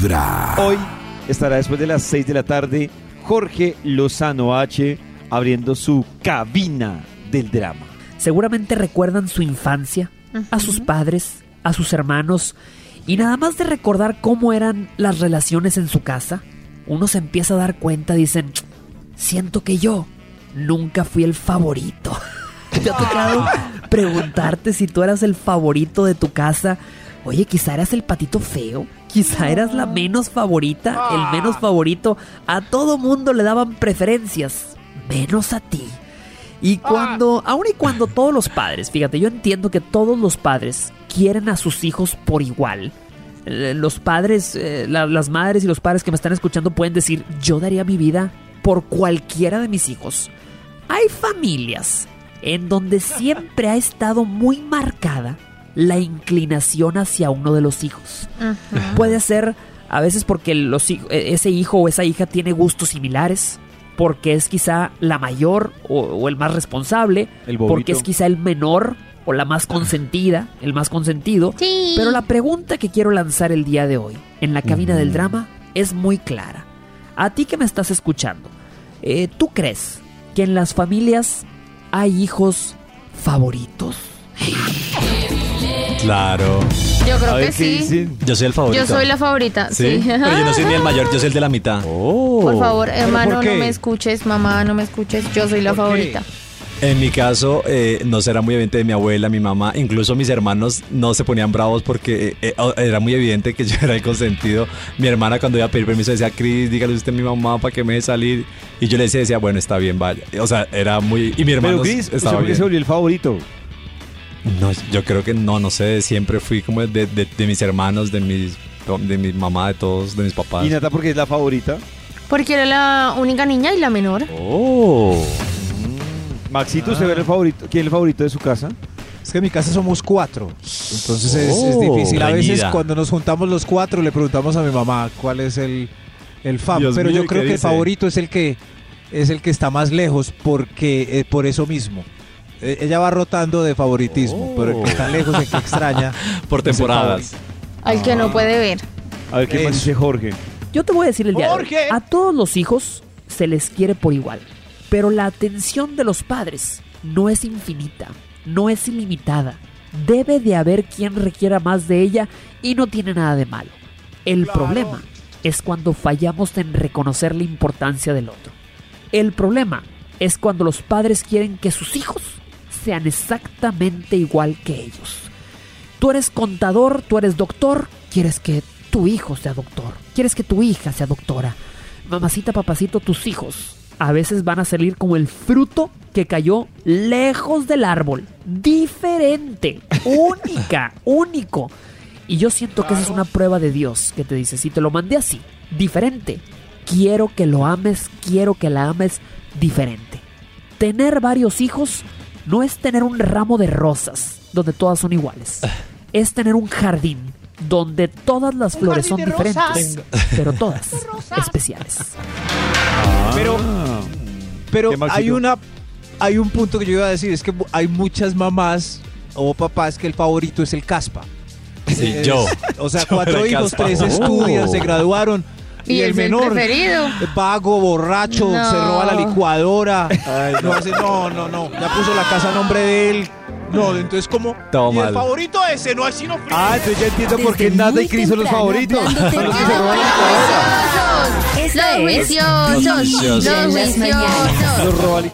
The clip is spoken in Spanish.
Vibra. Hoy estará después de las 6 de la tarde Jorge Lozano H abriendo su cabina del drama. Seguramente recuerdan su infancia, a sus padres, a sus hermanos, y nada más de recordar cómo eran las relaciones en su casa, uno se empieza a dar cuenta, dicen, siento que yo nunca fui el favorito. ¿Te ha tocado preguntarte si tú eras el favorito de tu casa? Oye, quizá eras el patito feo, quizá eras la menos favorita, el menos favorito. A todo mundo le daban preferencias, menos a ti. Y cuando, aun y cuando todos los padres, fíjate, yo entiendo que todos los padres quieren a sus hijos por igual. Eh, Los padres, eh, la- las madres y los padres que me están escuchando pueden decir, yo daría mi vida por cualquiera de mis hijos. Hay familias en donde siempre ha estado muy marcada la inclinación hacia uno de los hijos. Puede ser a veces porque los eh, ese hijo o esa hija tiene gustos similares, porque es quizá la mayor o, o el más responsable, El porque es quizá el menor o la más consentida, el más consentido. Sí. Pero la pregunta que quiero lanzar el día de hoy en la cabina del drama es muy clara. A ti que me estás escuchando, eh, ¿tú crees que en las familias hay hijos favoritos? Claro. Yo creo A ver que qué sí. dicen. Yo soy el favorito. Yo soy la favorita, ¿Sí? sí. Pero yo no soy ni el mayor, yo soy el de la mitad. Oh. Por favor, hermano, por qué? no me escuches, mamá, no me escuches. Yo soy la ¿Por qué? favorita. En mi caso, eh, no será muy evidente de mi abuela, mi mamá, incluso mis hermanos no se ponían bravos porque eh, eh, oh, era muy evidente que yo era el consentido. Mi hermana cuando iba a pedir permiso decía, Cris, dígale usted a mi mamá para que me deje salir. Y yo le decía, decía, bueno, está bien, vaya. O sea, era muy... Y mi hermano Pero Chris, ¿usted estaba por qué bien. se volvió el favorito? No, yo creo que no, no sé, siempre fui como de, de- de mis hermanos, de mis, de mi mamá, de todos, de mis papás. ¿Y Nata porque es la favorita? Porque era la única niña y la menor. Oh. Maxito, ¿usted ve el favorito? ¿Quién es el favorito de su casa? Es que en mi casa somos cuatro. Entonces es, es Oh, difícil. A veces reñida. cuando nos juntamos los cuatro le preguntamos a mi mamá cuál es el, el fan. Dios Pero mío, yo ¿y creo que el favorito es el que es el que está más lejos porque eh, por eso mismo. Eh, ella va rotando de favoritismo, Oh. pero el que está lejos, el que extraña. Por temporadas. Al que no puede ver. A ver, ¿qué más dice Jorge? Yo te voy a decir el día de. Jorge. A todos los hijos se les quiere por igual. Pero la atención de los padres no es infinita, no es ilimitada. Debe de haber quien requiera más de ella y no tiene nada de malo. El problema es cuando fallamos en reconocer la importancia del otro. El problema es cuando los padres quieren que sus hijos sean exactamente igual que ellos. Tú eres contador, tú eres doctor, quieres que tu hijo sea doctor, quieres que tu hija sea doctora. Mamacita, papacito, tus hijos a veces van a salir como el fruto que cayó lejos del árbol. Diferente, única, único. Y yo siento que esa es una prueba de Dios que te dice, si te lo mandé así, diferente, quiero que lo ames, quiero que la ames diferente. Tener varios hijos no es tener un ramo de rosas donde todas son iguales. Es tener un jardín donde todas las flores son diferentes, pero todas especiales. Pero, Ah. pero ¿Qué, Maxito? hay una hay un punto que yo iba a decir, es que hay muchas mamás o papás que el favorito es el caspa. Sí, Es- yo. O sea, Yo cuatro hijos, caspa. tres Oh. estudian, se graduaron. Y, Y el menor, preferido. vago, borracho, No. se roba la licuadora. no, hace, no, no, no. Ya puso la casa a nombre de él. No, entonces como. Todo y el favorito ese, no así no frío. Ah, entonces ya entiendo por qué Desde Nata muy y Cris son los temprano, favoritos. hablándote Son los que se roban la licuadora. Los es juiciosos, Juiciosos. los En las mañanas. juiciosos. Los roban